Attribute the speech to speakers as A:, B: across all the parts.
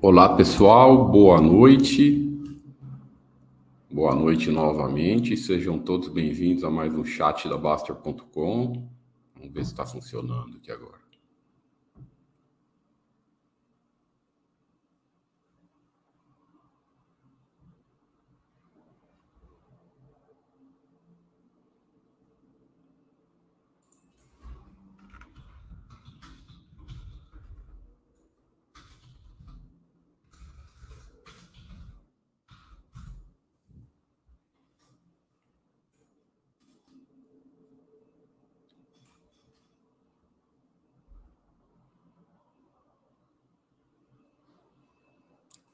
A: Olá pessoal, boa noite. Boa noite novamente. Sejam todos bem-vindos a mais um chat da Baster.com. Vamos ver se está funcionando aqui agora.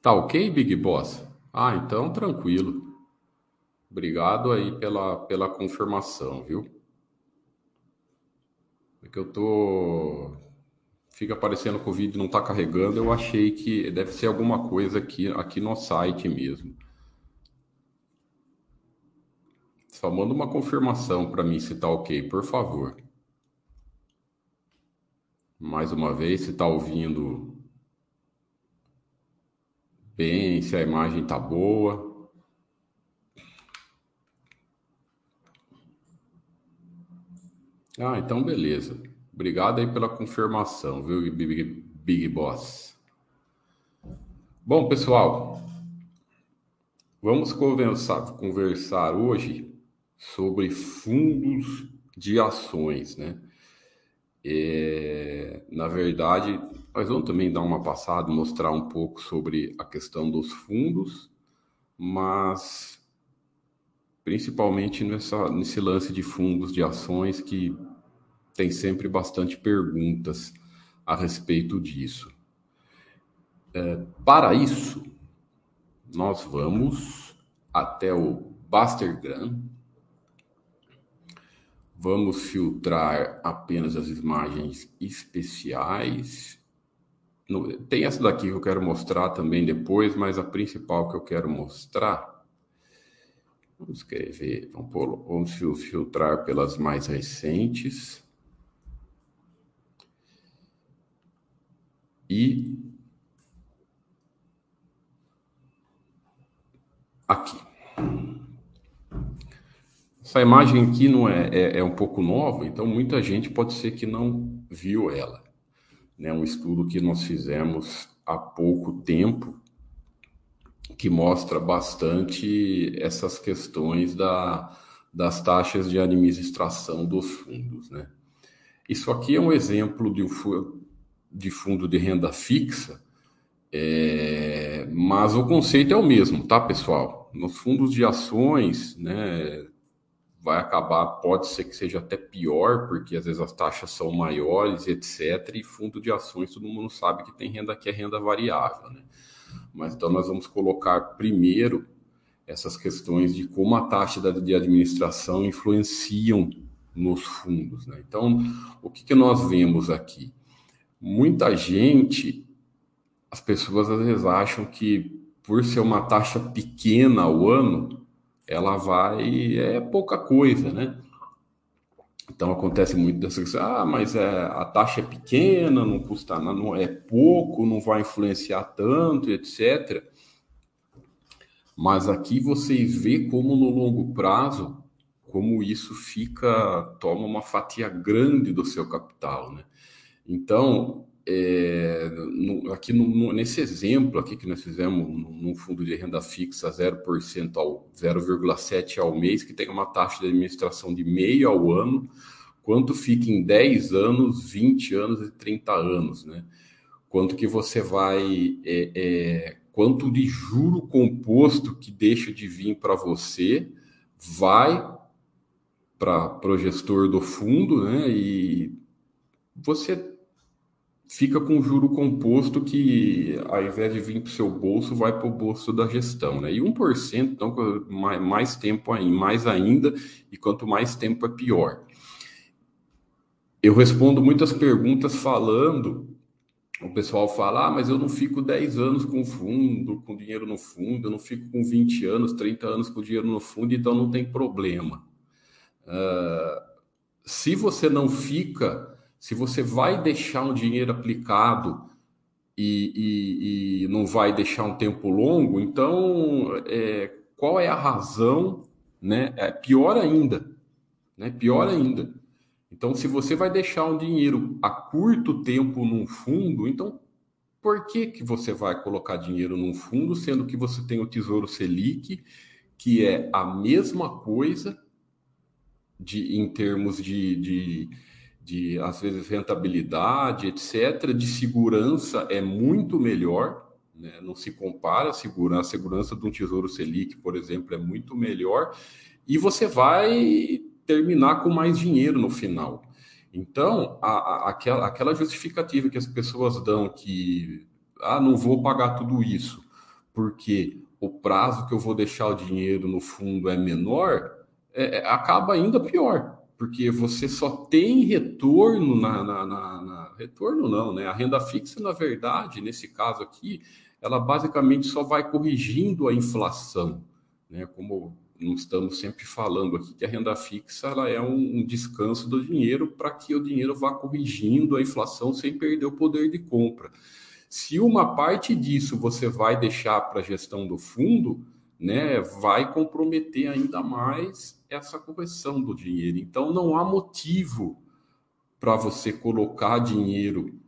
A: Tá ok, Big Boss? Ah, então tranquilo. Obrigado aí pela, pela confirmação, viu? É que eu tô. Fica aparecendo que o vídeo não tá carregando. Eu achei que deve ser alguma coisa aqui, aqui no site mesmo. Só manda uma confirmação para mim se tá ok, por favor. Mais uma vez, se tá ouvindo bem, se a imagem tá boa. Ah, então beleza. Obrigado aí pela confirmação, viu, Big, Big Boss. Bom, pessoal, vamos conversar, conversar hoje sobre fundos de ações, né? É, na verdade, nós vamos também dar uma passada, mostrar um pouco sobre a questão dos fundos, mas principalmente nessa, nesse lance de fundos de ações que tem sempre bastante perguntas a respeito disso. É, para isso, nós vamos até o Bastergram, vamos filtrar apenas as imagens especiais tem essa daqui que eu quero mostrar também depois, mas a principal que eu quero mostrar. Vamos escrever, vamos, pôr, vamos filtrar pelas mais recentes. E aqui. Essa imagem aqui não é, é, é um pouco nova, então muita gente pode ser que não viu ela né, um estudo que nós fizemos há pouco tempo, que mostra bastante essas questões da, das taxas de administração dos fundos. Né? Isso aqui é um exemplo de, de fundo de renda fixa, é, mas o conceito é o mesmo, tá, pessoal? Nos fundos de ações, né, vai acabar, pode ser que seja até pior, porque às vezes as taxas são maiores, etc. E fundo de ações, todo mundo sabe que tem renda que é renda variável, né? Mas então nós vamos colocar primeiro essas questões de como a taxa de administração influenciam nos fundos. Né? Então, o que, que nós vemos aqui? Muita gente, as pessoas às vezes acham que por ser uma taxa pequena ao ano, ela vai é pouca coisa, né? Então acontece muito dessa questão, ah, mas é, a taxa é pequena, não custa nada, não é pouco, não vai influenciar tanto, etc. Mas aqui vocês vê como no longo prazo, como isso fica, toma uma fatia grande do seu capital, né? Então, é, no, aqui no, nesse exemplo aqui que nós fizemos num fundo de renda fixa 0% ao 0,7 ao mês, que tem uma taxa de administração de meio ao ano, quanto fica em 10 anos, 20 anos e 30 anos, né? Quanto que você vai, é, é, quanto de juro composto que deixa de vir para você, vai para o gestor do fundo, né? E você fica com juro composto que, ao invés de vir para o seu bolso, vai para o bolso da gestão. Né? E 1%, então, mais, mais tempo ainda, mais ainda, e quanto mais tempo é pior. Eu respondo muitas perguntas falando, o pessoal fala, ah, mas eu não fico 10 anos com fundo, com dinheiro no fundo, eu não fico com 20 anos, 30 anos com dinheiro no fundo, então não tem problema. Uh, se você não fica se você vai deixar um dinheiro aplicado e, e, e não vai deixar um tempo longo, então é, qual é a razão? Né? É pior ainda, né? Pior ainda. Então, se você vai deixar um dinheiro a curto tempo num fundo, então por que, que você vai colocar dinheiro num fundo, sendo que você tem o Tesouro Selic, que é a mesma coisa de, em termos de, de de às vezes rentabilidade, etc., de segurança é muito melhor, né? não se compara a segurança, a segurança de um Tesouro Selic, por exemplo, é muito melhor, e você vai terminar com mais dinheiro no final. Então, a, a, aquela, aquela justificativa que as pessoas dão que ah, não vou pagar tudo isso, porque o prazo que eu vou deixar o dinheiro no fundo é menor, é, é acaba ainda pior porque você só tem retorno na, na, na, na, retorno não, né? A renda fixa, na verdade, nesse caso aqui, ela basicamente só vai corrigindo a inflação, né? Como estamos sempre falando aqui que a renda fixa ela é um, um descanso do dinheiro para que o dinheiro vá corrigindo a inflação sem perder o poder de compra. Se uma parte disso você vai deixar para a gestão do fundo, né, vai comprometer ainda mais essa correção do dinheiro. Então, não há motivo para você colocar dinheiro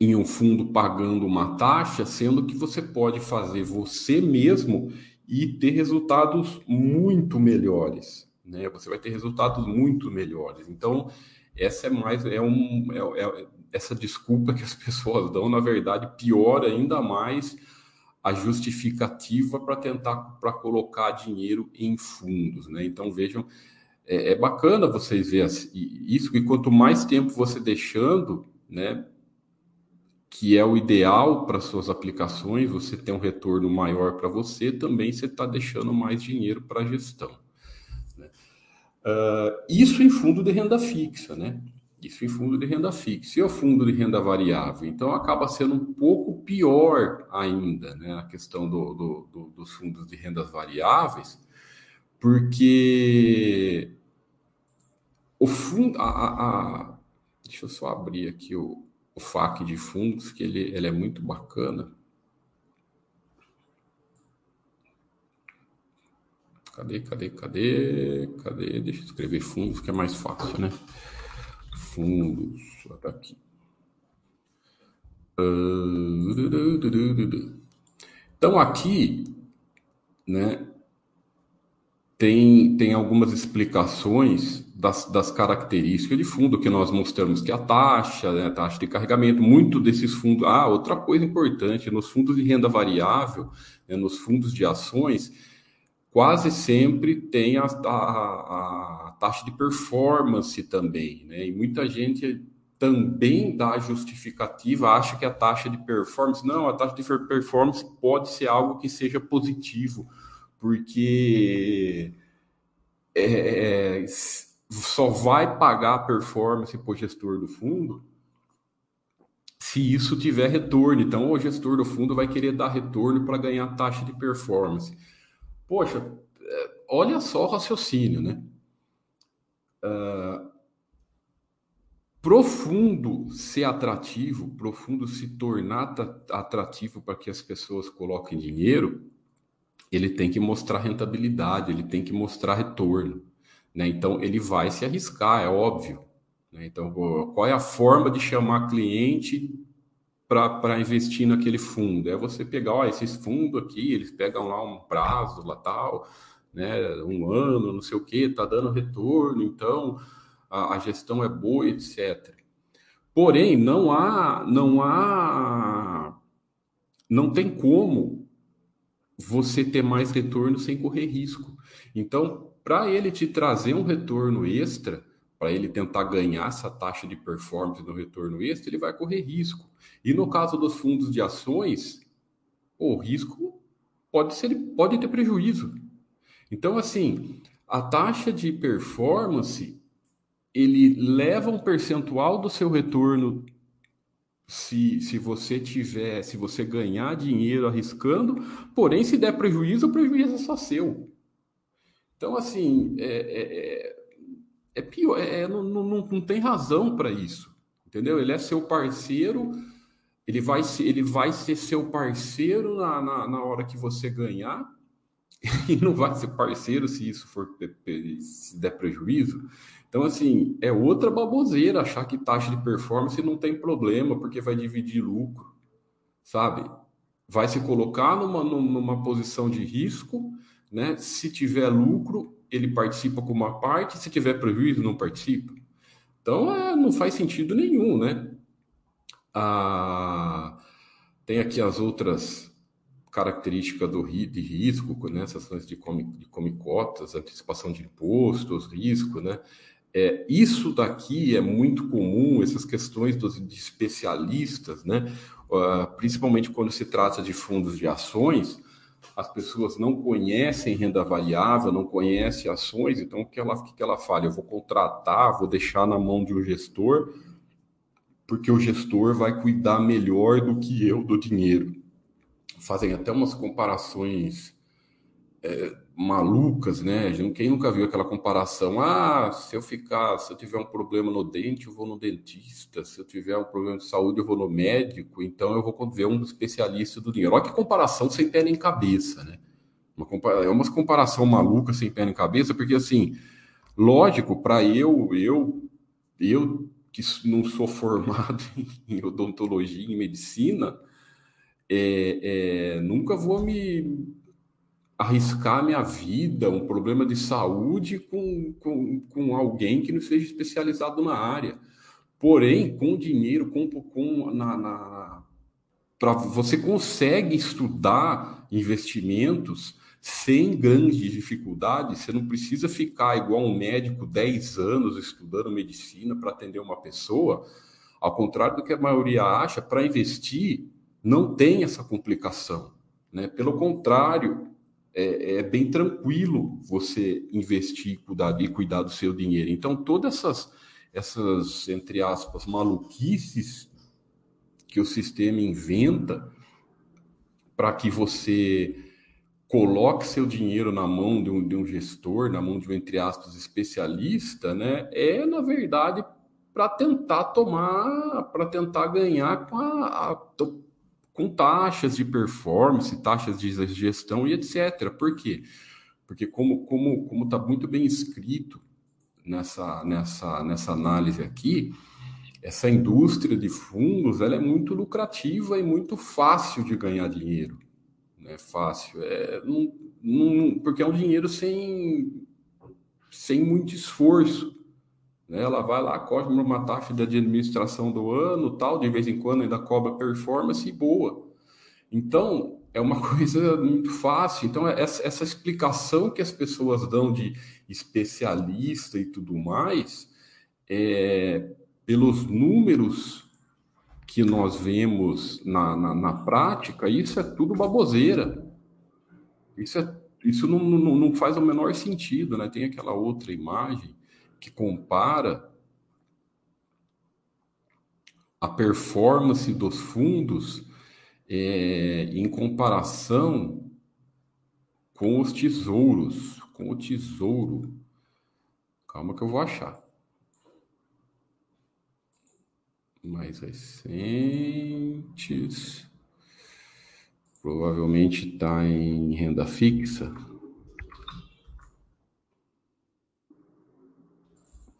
A: em um fundo pagando uma taxa, sendo que você pode fazer você mesmo e ter resultados muito melhores. Né? Você vai ter resultados muito melhores. Então, essa é mais é um é, é, essa desculpa que as pessoas dão, na verdade, piora ainda mais a justificativa para tentar para colocar dinheiro em fundos, né? Então vejam, é, é bacana vocês verem isso que quanto mais tempo você deixando, né, que é o ideal para suas aplicações, você tem um retorno maior para você, também você está deixando mais dinheiro para a gestão. Né? Uh, isso em fundo de renda fixa, né? Isso em fundo de renda fixa. E o fundo de renda variável? Então, acaba sendo um pouco pior ainda, né, a questão do, do, do, dos fundos de rendas variáveis, porque o fundo. A, a, deixa eu só abrir aqui o, o FAQ de fundos, que ele, ele é muito bacana. Cadê, cadê, cadê? Cadê? Deixa eu escrever fundos, que é mais fácil, né? Fundos. Tá aqui. Então aqui, né, tem, tem algumas explicações das, das características de fundo que nós mostramos que a taxa, né, a taxa de carregamento, muito desses fundos. Ah, outra coisa importante, nos fundos de renda variável, né, nos fundos de ações, quase sempre tem a, a, a taxa de performance também, né? E muita gente também dá justificativa, acha que a taxa de performance, não, a taxa de performance pode ser algo que seja positivo, porque é, é só vai pagar a performance para o gestor do fundo se isso tiver retorno. Então, o gestor do fundo vai querer dar retorno para ganhar taxa de performance. Poxa, é, olha só o raciocínio, né? uh, profundo ser atrativo, profundo se tornar atrativo para que as pessoas coloquem dinheiro, ele tem que mostrar rentabilidade, ele tem que mostrar retorno. Né? Então, ele vai se arriscar, é óbvio. Né? Então, qual é a forma de chamar cliente para investir naquele fundo? É você pegar, ó, esses fundos aqui, eles pegam lá um prazo, lá tal, né, um ano, não sei o que, está dando retorno, então a, a, gestão é boa, etc. Porém, não há, não há, não tem como você ter mais retorno sem correr risco. Então, para ele te trazer um retorno extra, para ele tentar ganhar essa taxa de performance no retorno extra, ele vai correr risco. E no caso dos fundos de ações, o risco pode ser, pode ter prejuízo. Então, assim, a taxa de performance ele leva um percentual do seu retorno se, se você tiver, se você ganhar dinheiro arriscando, porém, se der prejuízo, o prejuízo é só seu. Então, assim, é, é, é, pior, é, é não, não, não tem razão para isso, entendeu? Ele é seu parceiro ele vai ser, ele vai ser seu parceiro na, na, na hora que você ganhar e não vai ser parceiro se isso for se der prejuízo. Então, assim, é outra baboseira achar que taxa de performance não tem problema porque vai dividir lucro, sabe? Vai se colocar numa, numa posição de risco, né? Se tiver lucro, ele participa com uma parte, se tiver prejuízo, não participa. Então, é, não faz sentido nenhum, né? Ah, tem aqui as outras características do, de risco, né? essas ações de, come, de comicotas, antecipação de impostos, risco, né? É, isso daqui é muito comum, essas questões dos, de especialistas, né? Uh, principalmente quando se trata de fundos de ações, as pessoas não conhecem renda variável, não conhecem ações, então o que ela, que ela fala? Eu vou contratar, vou deixar na mão de um gestor, porque o gestor vai cuidar melhor do que eu do dinheiro. Fazem até umas comparações é, malucas, né? Quem nunca viu aquela comparação? Ah, se eu ficar, se eu tiver um problema no dente, eu vou no dentista. Se eu tiver um problema de saúde, eu vou no médico. Então eu vou ver um especialista do dinheiro. Olha que comparação sem pé nem cabeça, né? Uma, é uma comparação maluca sem pé nem cabeça, porque assim, lógico, para eu, eu, eu que não sou formado em odontologia e medicina, é, é, nunca vou me arriscar minha vida, um problema de saúde com, com, com alguém que não seja especializado na área. Porém, com dinheiro, com, com na, na para você consegue estudar investimentos sem grandes dificuldades, você não precisa ficar igual um médico 10 anos estudando medicina para atender uma pessoa. Ao contrário do que a maioria acha, para investir não tem essa complicação. Né? Pelo contrário, é, é, bem tranquilo você investir cuidar, e cuidar do seu dinheiro. Então, todas essas, essas, entre aspas, maluquices que o sistema inventa para que você coloque seu dinheiro na mão de um, de um gestor, na mão de um, entre aspas, especialista, né, é, na verdade, para tentar tomar, para tentar ganhar com, a, a, com taxas de performance, taxas de gestão e etc. Por quê? Porque como como como está muito bem escrito nessa nessa nessa análise aqui, essa indústria de fundos ela é muito lucrativa e muito fácil de ganhar dinheiro é fácil. É, não, não, porque é um dinheiro sem, sem muito esforço. Né? Ela vai lá, cobra uma taxa de administração do ano, tal, de vez em quando ainda cobra performance boa. Então, é uma coisa muito fácil. Então, essa, essa explicação que as pessoas dão de especialista e tudo mais, é, pelos números que nós vemos na, na, na, prática, isso é tudo baboseira. Isso, é, isso não, não, não faz o menor sentido, né? Tem aquela outra imagem que compara a performance dos fundos é, em comparação com os tesouros, com o tesouro. Calma que eu vou achar. mais recentes. Provavelmente está em renda fixa.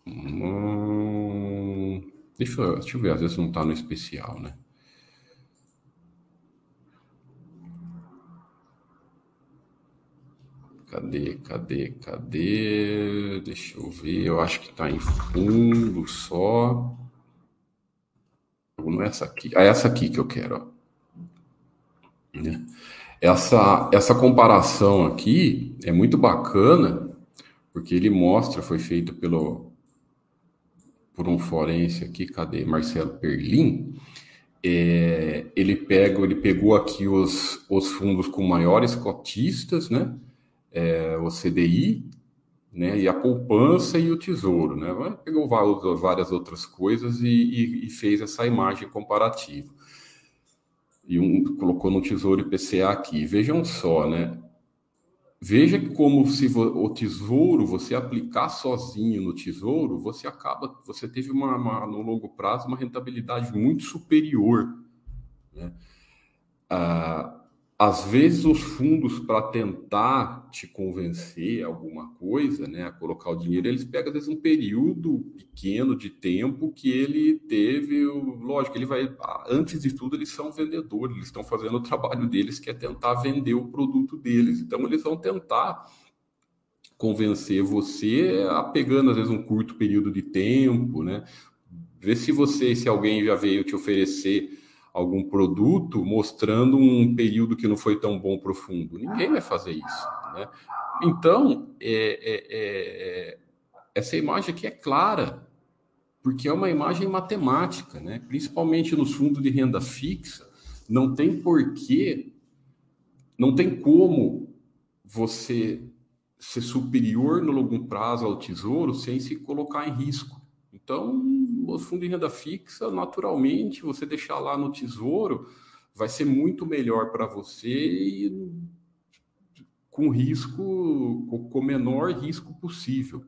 A: Hum, deixa, eu, deixa eu ver, às vezes não está no especial, né? Cadê, cadê, cadê? Deixa eu ver, eu acho que está em fundo só não é essa aqui. É essa aqui que eu quero. Ó. Né? Essa, essa comparação aqui é muito bacana, porque ele mostra, foi feito pelo por um forense aqui, cadê? Marcelo Perlin. É, ele pega, ele pegou aqui os, os fundos com maiores cotistas, né? É, o CDI, né? E a poupança e o tesouro, né? Pegou várias outras coisas e, e, e fez essa imagem comparativa. E um, colocou no tesouro IPCA aqui. Vejam só, né? Veja como se o tesouro, você aplicar sozinho no tesouro, você acaba, você teve uma, uma, no longo prazo uma rentabilidade muito superior Né? Ah, às vezes os fundos para tentar te convencer alguma coisa, né, a colocar o dinheiro, eles pegam às vezes um período pequeno de tempo que ele teve, lógico, ele vai antes de tudo eles são vendedores, eles estão fazendo o trabalho deles que é tentar vender o produto deles. Então eles vão tentar convencer você, pegando às vezes um curto período de tempo, né? Ver se você, se alguém já veio te oferecer algum produto mostrando um período que não foi tão bom profundo. Ninguém vai fazer isso. Né? Então, é, é, é, essa imagem aqui é clara, porque é uma imagem matemática, né? principalmente nos fundos de renda fixa. Não tem porquê, não tem como você ser superior no longo prazo ao tesouro sem se colocar em risco. Então, o fundo de renda fixa, naturalmente, você deixar lá no tesouro, vai ser muito melhor para você e com risco, com o menor risco possível.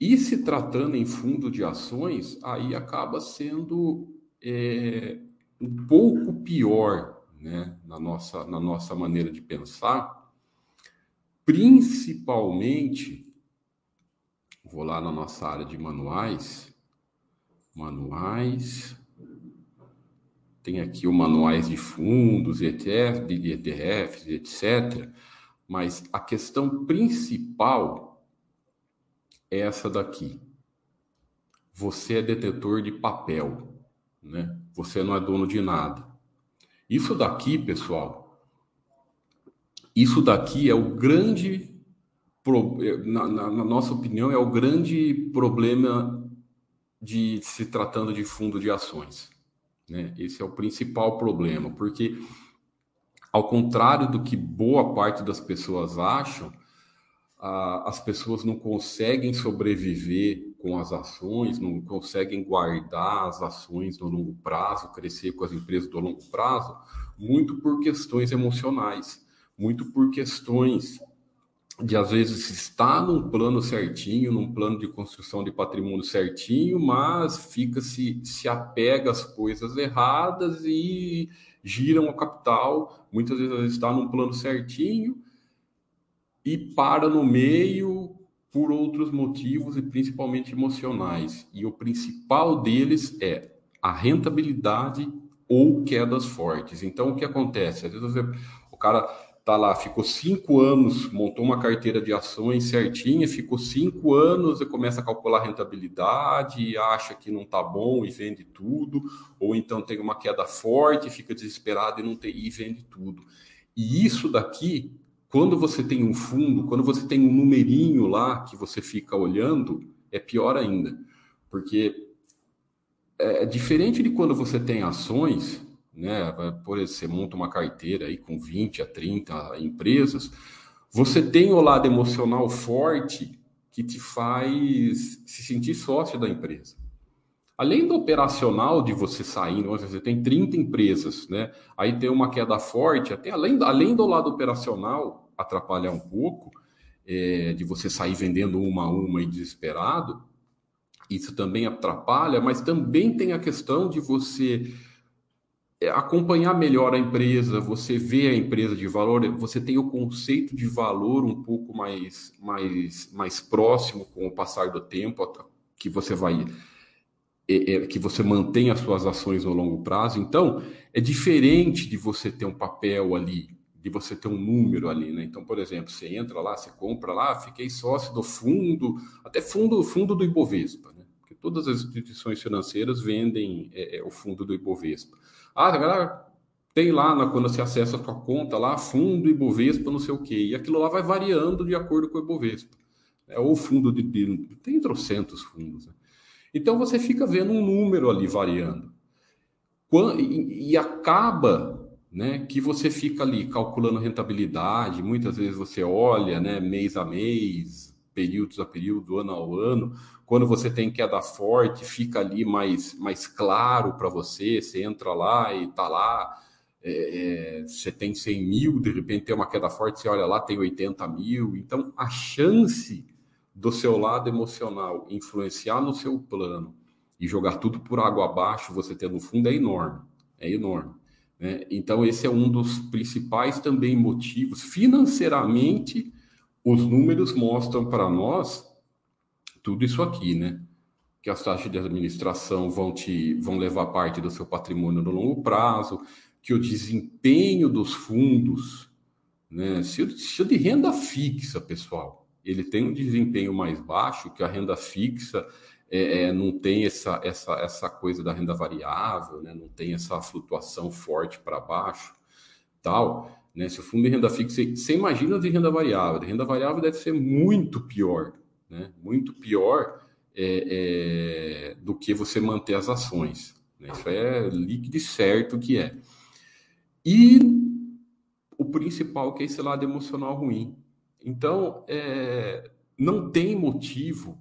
A: E se tratando em fundo de ações, aí acaba sendo é, um pouco pior né, na, nossa, na nossa maneira de pensar, principalmente Vou lá na nossa área de manuais. Manuais. Tem aqui o manuais de fundos, ETF, de ETFs, etc. Mas a questão principal é essa daqui. Você é detetor de papel, né? Você não é dono de nada. Isso daqui, pessoal, isso daqui é o grande na, na, na, nossa opinião, é o grande problema de se tratando de fundo de ações. Né? Esse é o principal problema, porque, ao contrário do que boa parte das pessoas acham, a, as pessoas não conseguem sobreviver com as ações, não conseguem guardar as ações no longo prazo, crescer com as empresas do longo prazo, muito por questões emocionais, muito por questões de às vezes estar num plano certinho, num plano de construção de patrimônio certinho, mas fica se se apega às coisas erradas e giram o capital, muitas vezes está num plano certinho e para no meio por outros motivos e principalmente emocionais. E o principal deles é a rentabilidade ou quedas fortes. Então o que acontece? Às vezes o cara tá lá, ficou cinco anos, montou uma carteira de ações certinha, ficou cinco anos e começa a calcular rentabilidade, acha que não tá bom e vende tudo, ou então tem uma queda forte, fica desesperado e não tem e vende tudo. E isso daqui, quando você tem um fundo, quando você tem um numerinho lá que você fica olhando, é pior ainda, porque é, é diferente de quando você tem ações né? Por exemplo, você monta uma carteira aí com 20 a 30 empresas, você tem o lado emocional forte que te faz se sentir sócio da empresa. Além do operacional de você sair, você tem 30 empresas, né? Aí tem uma queda forte, até além, além do lado operacional atrapalhar um pouco, é, de você sair vendendo uma a uma e desesperado, isso também atrapalha, mas também tem a questão de você acompanhar melhor a empresa, você vê a empresa de valor, você tem o conceito de valor um pouco mais, mais, mais próximo com o passar do tempo, que você vai é, é, que você mantém as suas ações no longo prazo. Então, é diferente de você ter um papel ali, de você ter um número ali, né? Então, por exemplo, você entra lá, você compra lá, fiquei sócio do fundo, até fundo, fundo do Ibovespa, né? Porque todas as instituições financeiras vendem é, é, o fundo do Ibovespa. Ah, galera, tem lá na, quando você acessa a sua conta lá, fundo Ibovespa, não sei o quê. E aquilo lá vai variando de acordo com o Ibovespa. É, ou fundo de, de tem trocentos fundos. Né? Então você fica vendo um número ali variando. e, e acaba né, que você fica ali calculando rentabilidade, muitas vezes você olha né, mês a mês, períodos a período, ano a ano, quando você tem queda forte, fica ali mais, mais claro para você. Você entra lá e está lá, é, é, você tem 100 mil, de repente tem uma queda forte, você olha lá, tem 80 mil. Então, a chance do seu lado emocional influenciar no seu plano e jogar tudo por água abaixo, você ter no fundo, é enorme. É enorme. Né? Então, esse é um dos principais também motivos. Financeiramente, os números mostram para nós tudo isso aqui, né? Que as taxas de administração vão te vão levar parte do seu patrimônio no longo prazo, que o desempenho dos fundos, né? Se, se de renda fixa, pessoal, ele tem um desempenho mais baixo que a renda fixa é, é, não tem essa, essa, essa coisa da renda variável, né? não tem essa flutuação forte para baixo, tal. Né? Se o fundo de renda fixa, você imagina de renda variável, de renda variável deve ser muito pior, né? muito pior é, é, do que você manter as ações. Né? Isso é líquido e certo que é. E o principal que é esse lado emocional ruim. Então, é, não tem motivo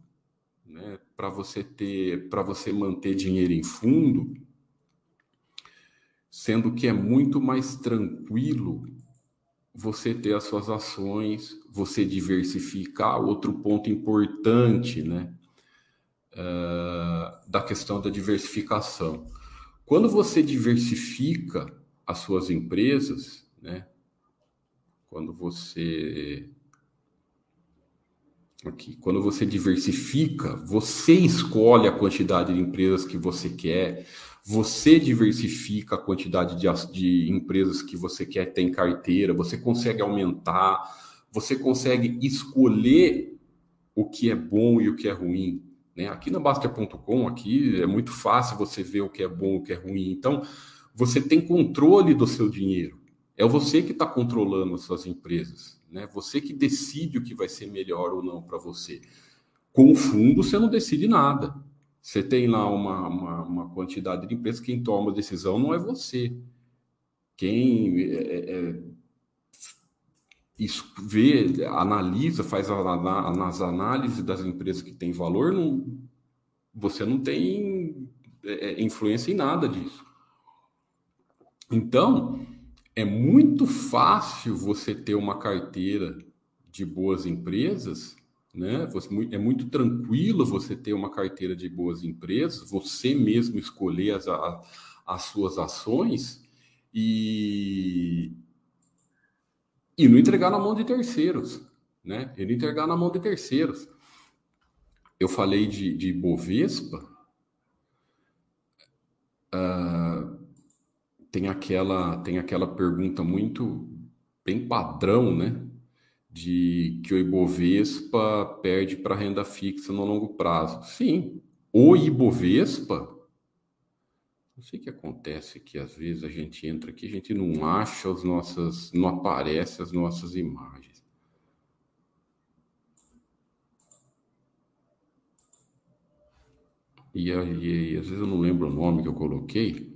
A: né, para você ter, para você manter dinheiro em fundo, sendo que é muito mais tranquilo você ter as suas ações, você diversificar. Outro ponto importante, né, uh, da questão da diversificação. Quando você diversifica as suas empresas, né, quando você Aqui, quando você diversifica, você escolhe a quantidade de empresas que você quer, você diversifica a quantidade de, de empresas que você quer ter em carteira, você consegue aumentar, você consegue escolher o que é bom e o que é ruim. Né? Aqui na Baster.com, aqui é muito fácil você ver o que é bom e o que é ruim. Então, você tem controle do seu dinheiro. É você que está controlando as suas empresas. Né? Você que decide o que vai ser melhor ou não para você. Com o fundo, você não decide nada. Você tem lá uma, uma, uma, quantidade de empresas, quem toma a decisão não é você. Quem é, é, é vê, analisa, faz as análises das empresas que têm valor, não, você não tem é, é, influência em nada disso. Então, é muito fácil você ter uma carteira de boas empresas, né? É muito tranquilo você ter uma carteira de boas empresas, você mesmo escolher as, as suas ações e, e não entregar na mão de terceiros, né? E não entregar na mão de terceiros. Eu falei de, de Bovespa. Uh, tem aquela tem aquela pergunta muito bem padrão, né? De que o Ibovespa perde para renda fixa no longo prazo. Sim, o Ibovespa. Não sei o que acontece que às vezes a gente entra aqui, a gente não acha as nossas, não aparece as nossas imagens. E, aí, às vezes eu não lembro o nome que eu coloquei.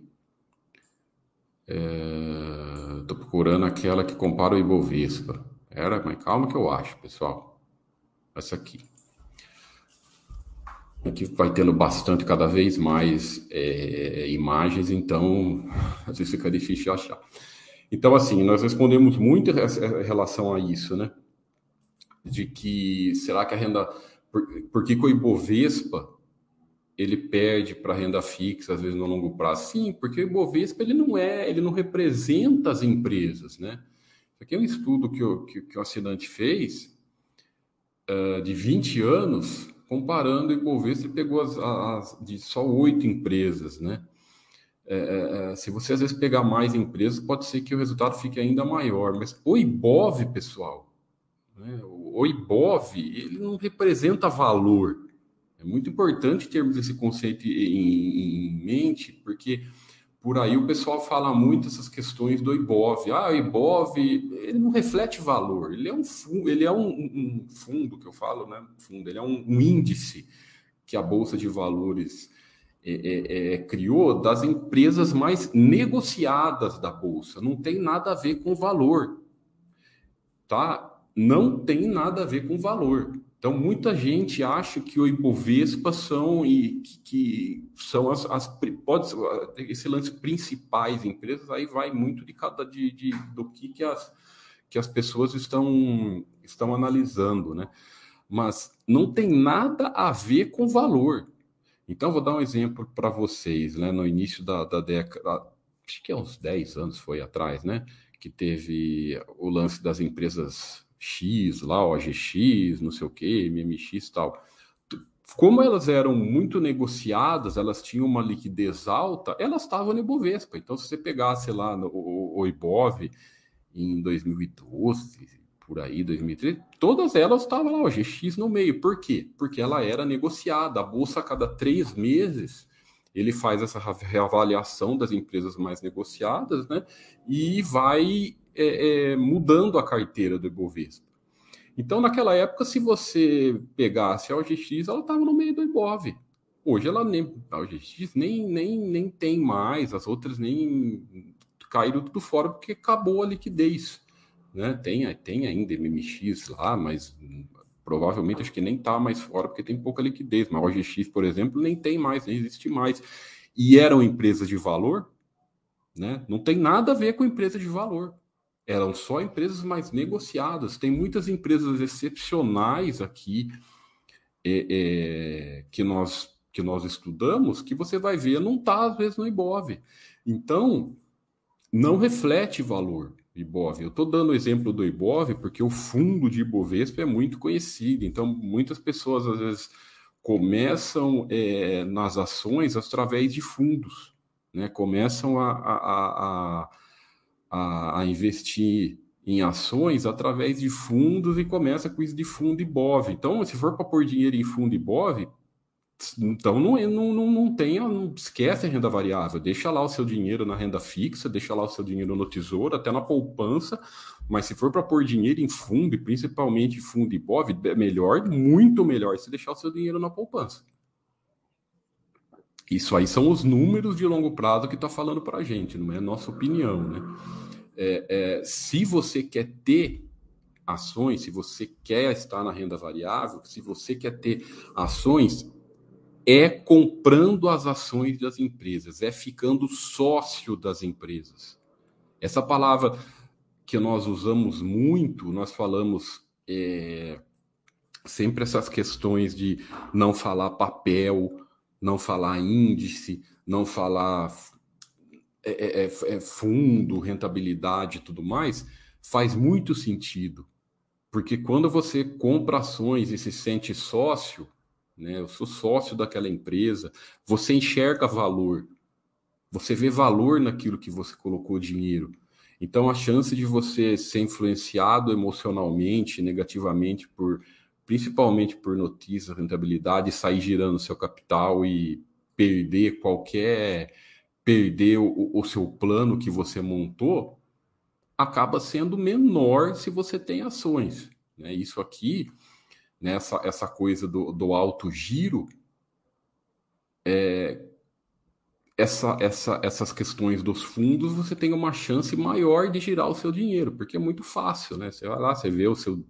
A: Estou é, procurando aquela que compara o Ibovespa. Era, mas calma que eu acho, pessoal. Essa aqui. Aqui vai tendo bastante, cada vez mais é, imagens, então às vezes fica difícil de achar. Então, assim, nós respondemos muito em relação a isso, né? De que será que a renda. Por, por que, que o Ibovespa ele perde para renda fixa, às vezes no longo prazo. Sim, porque o Ibovespa ele não é, ele não representa as empresas, né? Um estudo que o, que, que o assinante fez uh, de 20 anos, comparando o Ibovespa, ele pegou as, as, de só oito empresas, né? É, é, é, se você às vezes pegar mais empresas, pode ser que o resultado fique ainda maior. Mas o IBOV, pessoal, né? o IBOV, ele não representa valor. É muito importante termos esse conceito em, em mente, porque por aí o pessoal fala muito essas questões do IBOV. Ah, o IBOV, ele não reflete valor, ele é um fundo, ele é um, um fundo que eu falo, né? Fundo, ele é um, um índice que a Bolsa de Valores é, é, é, criou das empresas mais negociadas da Bolsa. Não tem nada a ver com valor, tá? Não tem nada a ver com valor. Então, muita gente acha que o Ibovespa são e que, que são as, as pode ser, esse lance principais empresas, aí vai muito de cada de, de, do que, que, as, que as pessoas estão, estão analisando, né? Mas não tem nada a ver com valor. Então, vou dar um exemplo para vocês, né? No início da, da década, acho que é uns 10 anos foi atrás, né? Que teve o lance das empresas X lá, OGX, não sei o que, MMX e tal. Como elas eram muito negociadas, elas tinham uma liquidez alta, elas estavam no Ibovespa. Então, se você pegasse lá no, o, o Ibov em 2012, por aí, 2013, todas elas estavam lá, o GX no meio. Por quê? Porque ela era negociada. A bolsa, a cada três meses, ele faz essa reavaliação das empresas mais negociadas, né? E vai é, é, mudando a carteira do Ibovespa. Então, naquela época, se você pegasse a OGX, ela estava no meio do Ibov. Hoje ela nem, a OGX nem, nem, nem tem mais, as outras nem caíram tudo fora porque acabou a liquidez. Né? Tem, tem ainda MMX lá, mas provavelmente acho que nem está mais fora porque tem pouca liquidez. Mas a OGX, por exemplo, nem tem mais, nem existe mais. E eram empresas de valor, né? Não tem nada a ver com empresa de valor. Eram só empresas mais negociadas. Tem muitas empresas excepcionais aqui é, é, que nós que nós estudamos que você vai ver não está às vezes no Ibov. Então não reflete valor. Ibov. Eu estou dando o exemplo do Ibov porque o fundo de Ibovespa é muito conhecido, então muitas pessoas às vezes começam é, nas ações através de fundos, né? começam a, a, a, a, investir em ações através de fundos e começa com isso de fundo Ibov. Então, se for para pôr dinheiro em fundo Ibov, então não, não, não, não tem, não esquece a renda variável, deixa lá o seu dinheiro na renda fixa, deixa lá o seu dinheiro no tesouro, até na poupança, mas se for para pôr dinheiro em fundo, e principalmente fundo e BOV, é melhor, muito melhor se deixar o seu dinheiro na poupança. Isso aí são os números de longo prazo que está falando para a gente, não é nossa opinião, né? É, é, se você quer ter ações, se você quer estar na renda variável, se você quer ter ações, é comprando as ações das empresas, é ficando sócio das empresas. Essa palavra que nós usamos muito, nós falamos é, sempre essas questões de não falar papel, não falar índice, não falar é, é, é, é fundo, rentabilidade e tudo mais, faz muito sentido. Porque quando você compra ações e se sente sócio, né? Eu sou sócio daquela empresa. Você enxerga valor, você vê valor naquilo que você colocou dinheiro. Então, a chance de você ser influenciado emocionalmente, negativamente, por principalmente por notícias, rentabilidade, sair girando seu capital e perder qualquer perder o, o seu plano que você montou, acaba sendo menor se você tem ações. Né? Isso aqui nessa né, essa coisa do, do alto giro, é, essa, essa, essas questões dos fundos, você tem uma chance maior de girar o seu dinheiro, porque é muito fácil, né? Você vai lá, você vê o seu,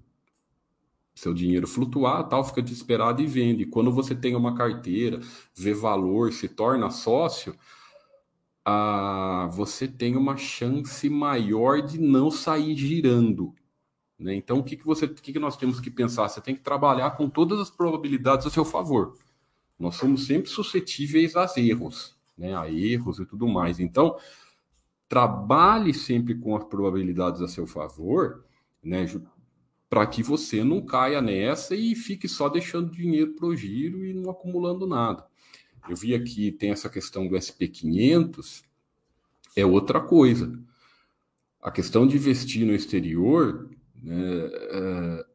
A: seu dinheiro flutuar, tal, fica desesperado e vende. Quando você tem uma carteira, vê valor, se torna sócio, ah, você tem uma chance maior de não sair girando. Né? Então, o que, que, você, o que, que nós temos que pensar? Você tem que trabalhar com todas as probabilidades a seu favor. Nós somos sempre suscetíveis a erros, né? a erros e tudo mais. Então, trabalhe sempre com as probabilidades a seu favor, né? para que você não caia nessa e fique só deixando dinheiro para o giro e não acumulando nada. Eu vi aqui, tem essa questão do SP500, é outra coisa. A questão de investir no exterior né, é,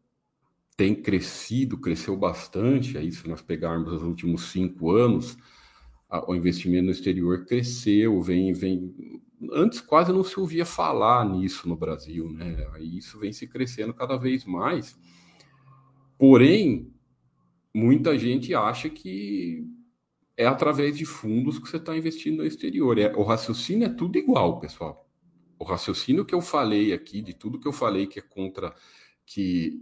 A: tem crescido, cresceu bastante. Aí, se nós pegarmos os últimos cinco anos, a, o investimento no exterior cresceu, vem, vem. Antes quase não se ouvia falar nisso no Brasil, né? Aí isso vem se crescendo cada vez mais. Porém, muita gente acha que é através de fundos que você está investindo no exterior. É, o raciocínio é tudo igual, pessoal o raciocínio que eu falei aqui, de tudo que eu falei que é contra, que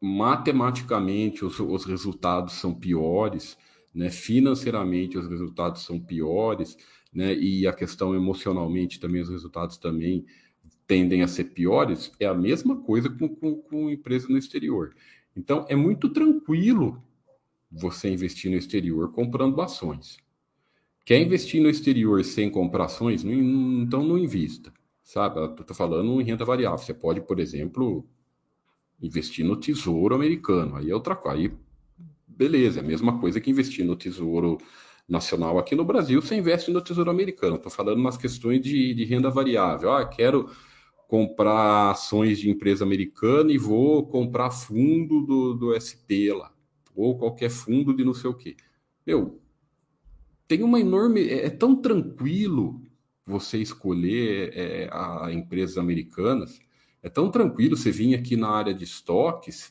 A: matematicamente os, os resultados são piores, né? financeiramente os resultados são piores, né? e a questão emocionalmente também, os resultados também tendem a ser piores, é a mesma coisa com, com, com empresa no exterior. Então, é muito tranquilo você investir no exterior comprando ações. Quer investir no exterior sem comprar ações? então não invista, sabe? Eu tô falando em renda variável. Você pode, por exemplo, investir no tesouro americano. Aí é outra coisa. Aí, beleza, é a mesma coisa que investir no tesouro nacional aqui no Brasil, você investe no tesouro americano. Estou falando nas questões de, de renda variável. Ah, quero comprar ações de empresa americana e vou comprar fundo do, do SP lá, ou qualquer fundo de não sei o quê. Meu, tem uma enorme. É, é tão tranquilo você escolher é, a empresas americanas, é tão tranquilo você vir aqui na área de estoques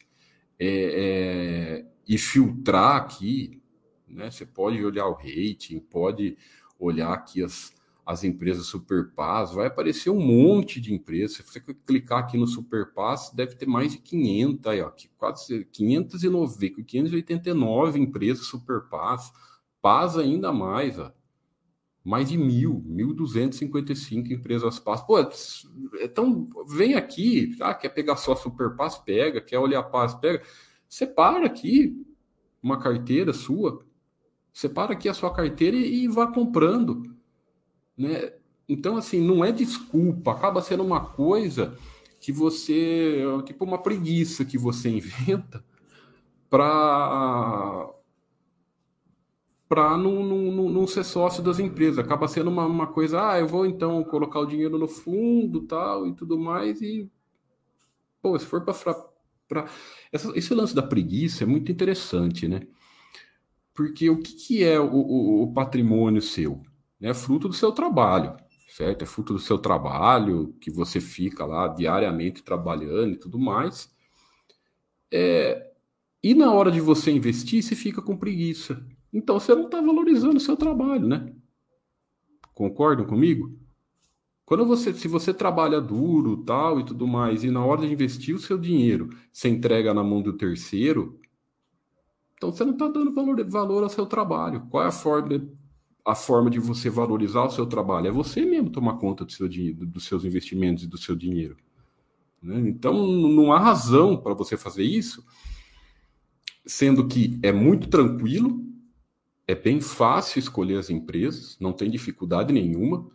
A: é, é, e filtrar aqui. Né? Você pode olhar o rating, pode olhar aqui as, as empresas Superpass, vai aparecer um monte de empresas. Se você clicar aqui no Superpass, deve ter mais de 500, aí, ó, quase 590, 589 empresas Superpass. Paz ainda mais, ó. mais de mil, 1.255 empresas Paz. Pô, então vem aqui, ah, quer pegar só Superpass, pega, quer olhar Paz, pega. Separa aqui uma carteira sua, separa aqui a sua carteira e, e vá comprando né? Então, assim, não é desculpa, acaba sendo uma coisa que você, tipo uma preguiça que você inventa para para não, não, não, ser sócio das empresas. Acaba sendo uma, uma coisa, ah, eu vou então colocar o dinheiro no fundo tal e tudo mais, e pô, se for para. Esse lance da preguiça é muito interessante, né? Porque o que, que é o, o, o patrimônio seu? É fruto do seu trabalho, certo? É fruto do seu trabalho, que você fica lá diariamente trabalhando e tudo mais. É... E na hora de você investir, você fica com preguiça. Então você não está valorizando o seu trabalho, né? Concordam comigo? Quando você, se você trabalha duro, tal e tudo mais, e na hora de investir o seu dinheiro, você entrega na mão do terceiro, então você não está dando valor, valor ao seu trabalho. Qual é a forma a forma de você valorizar o seu trabalho é você mesmo tomar conta do seu dinheiro, dos seus investimentos e do seu dinheiro. Né? Então, não há razão para você fazer isso, sendo que é muito tranquilo, é bem fácil escolher as empresas, não tem dificuldade nenhuma.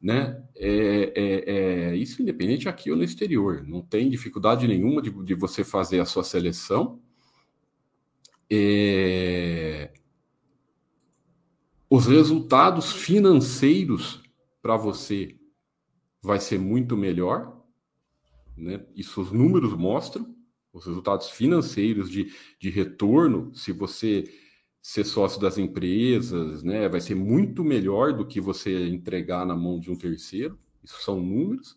A: Né? É, é, é, isso independente aqui ou no exterior, não tem dificuldade nenhuma de, de você fazer a sua seleção. É, os resultados financeiros para você vai ser muito melhor, né? Isso os números mostram, os resultados financeiros de, de retorno, se você ser sócio das empresas, né, vai ser muito melhor do que você entregar na mão de um terceiro. Isso são números.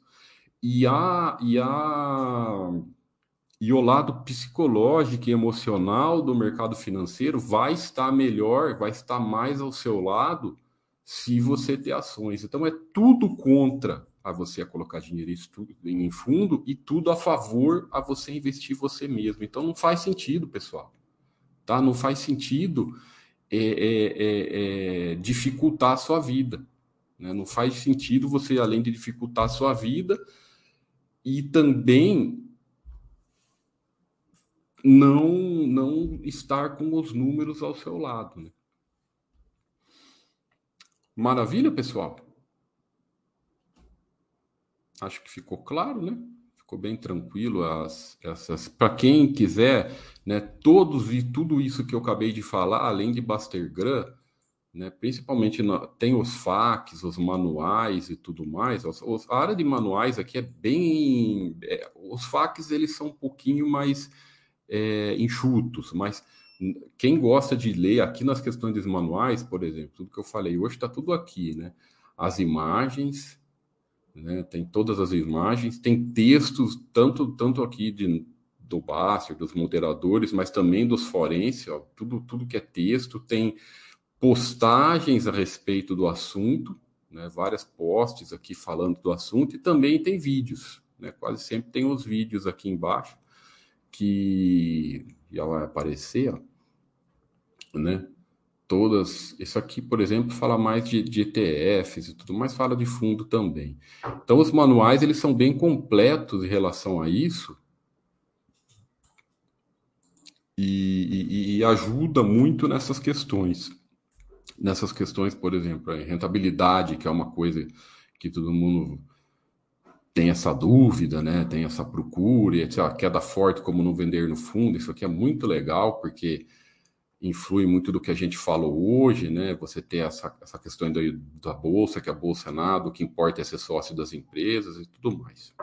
A: E a, e a e o lado psicológico e emocional do mercado financeiro vai estar melhor, vai estar mais ao seu lado se você ter ações. Então é tudo contra a você colocar dinheiro em fundo e tudo a favor a você investir você mesmo. Então não faz sentido, pessoal. Tá? Não faz sentido é, é, é, é dificultar a sua vida. Né? Não faz sentido você, além de dificultar a sua vida, e também não não estar com os números ao seu lado. Né? Maravilha, pessoal? Acho que ficou claro, né? Ficou bem tranquilo as essas. Para quem quiser, né? Todos e tudo isso que eu acabei de falar, além de Bastergram, né? Principalmente na, tem os FAQs, os manuais e tudo mais. Os, os, a área de manuais aqui é bem. É, os FAQs eles são um pouquinho mais é, enxutos, mas quem gosta de ler aqui nas questões dos manuais, por exemplo, tudo que eu falei hoje está tudo aqui, né? As imagens, né? tem todas as imagens, tem textos, tanto, tanto aqui de, do Baster, dos moderadores, mas também dos forenses, tudo, tudo que é texto, tem postagens a respeito do assunto, né? várias posts aqui falando do assunto, e também tem vídeos, né? quase sempre tem os vídeos aqui embaixo, que já vai aparecer, ó, né? Todas, isso aqui, por exemplo, fala mais de, de ETFs e tudo mais, fala de fundo também. Então, os manuais eles são bem completos em relação a isso e, e, e ajuda muito nessas questões. nessas questões, por exemplo, rentabilidade, que é uma coisa que todo mundo tem essa dúvida, né? Tem essa procura, e a queda forte como não vender no fundo. Isso aqui é muito legal porque influi muito do que a gente falou hoje, né? Você ter essa, essa questão da, da bolsa, que a bolsa é nada, o que importa é ser sócio das empresas e tudo mais.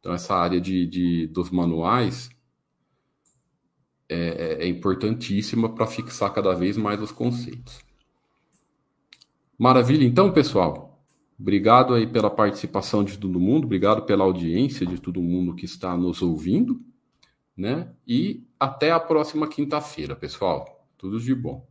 A: Então, essa área de, de dos manuais é, é, é importantíssima para fixar cada vez mais os conceitos. Maravilha, então, pessoal. Obrigado aí pela participação de todo mundo, obrigado pela audiência de todo mundo que está nos ouvindo, né? E até a próxima quinta-feira, pessoal. Tudo de bom.